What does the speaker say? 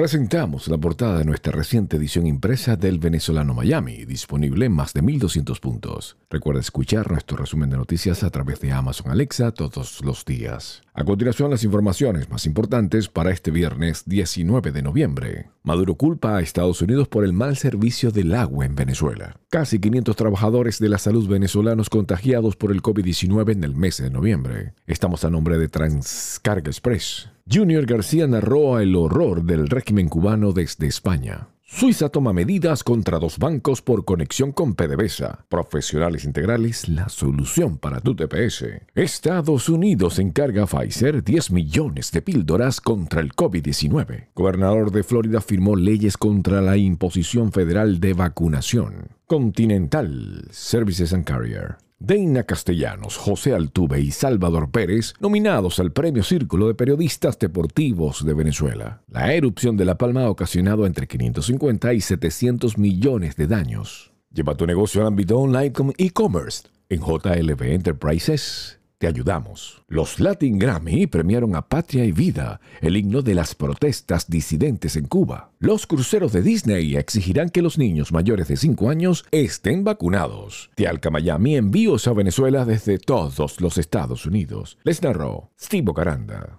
presentamos la portada de nuestra reciente edición impresa del Venezolano Miami, disponible en más de 1200 puntos. Recuerda escuchar nuestro resumen de noticias a través de Amazon Alexa todos los días. A continuación, las informaciones más importantes para este viernes 19 de noviembre. Maduro culpa a Estados Unidos por el mal servicio del agua en Venezuela. Casi 500 trabajadores de la salud venezolanos contagiados por el COVID-19 en el mes de noviembre. Estamos a nombre de Transcarga Express. Junior García narró el horror del régimen cubano desde España. Suiza toma medidas contra dos bancos por conexión con PDVSA. Profesionales integrales, la solución para tu TPS. Estados Unidos encarga a Pfizer 10 millones de píldoras contra el COVID-19. Gobernador de Florida firmó leyes contra la imposición federal de vacunación. Continental Services and Carrier. Deina Castellanos, José Altuve y Salvador Pérez, nominados al Premio Círculo de Periodistas Deportivos de Venezuela. La erupción de La Palma ha ocasionado entre 550 y 700 millones de daños. Lleva tu negocio al ámbito online con e-commerce en JLB Enterprises te ayudamos. Los Latin Grammy premiaron a Patria y Vida, el himno de las protestas disidentes en Cuba. Los cruceros de Disney exigirán que los niños mayores de 5 años estén vacunados. Tialca Miami envíos a Venezuela desde todos los Estados Unidos. Les narró Steve Caranda.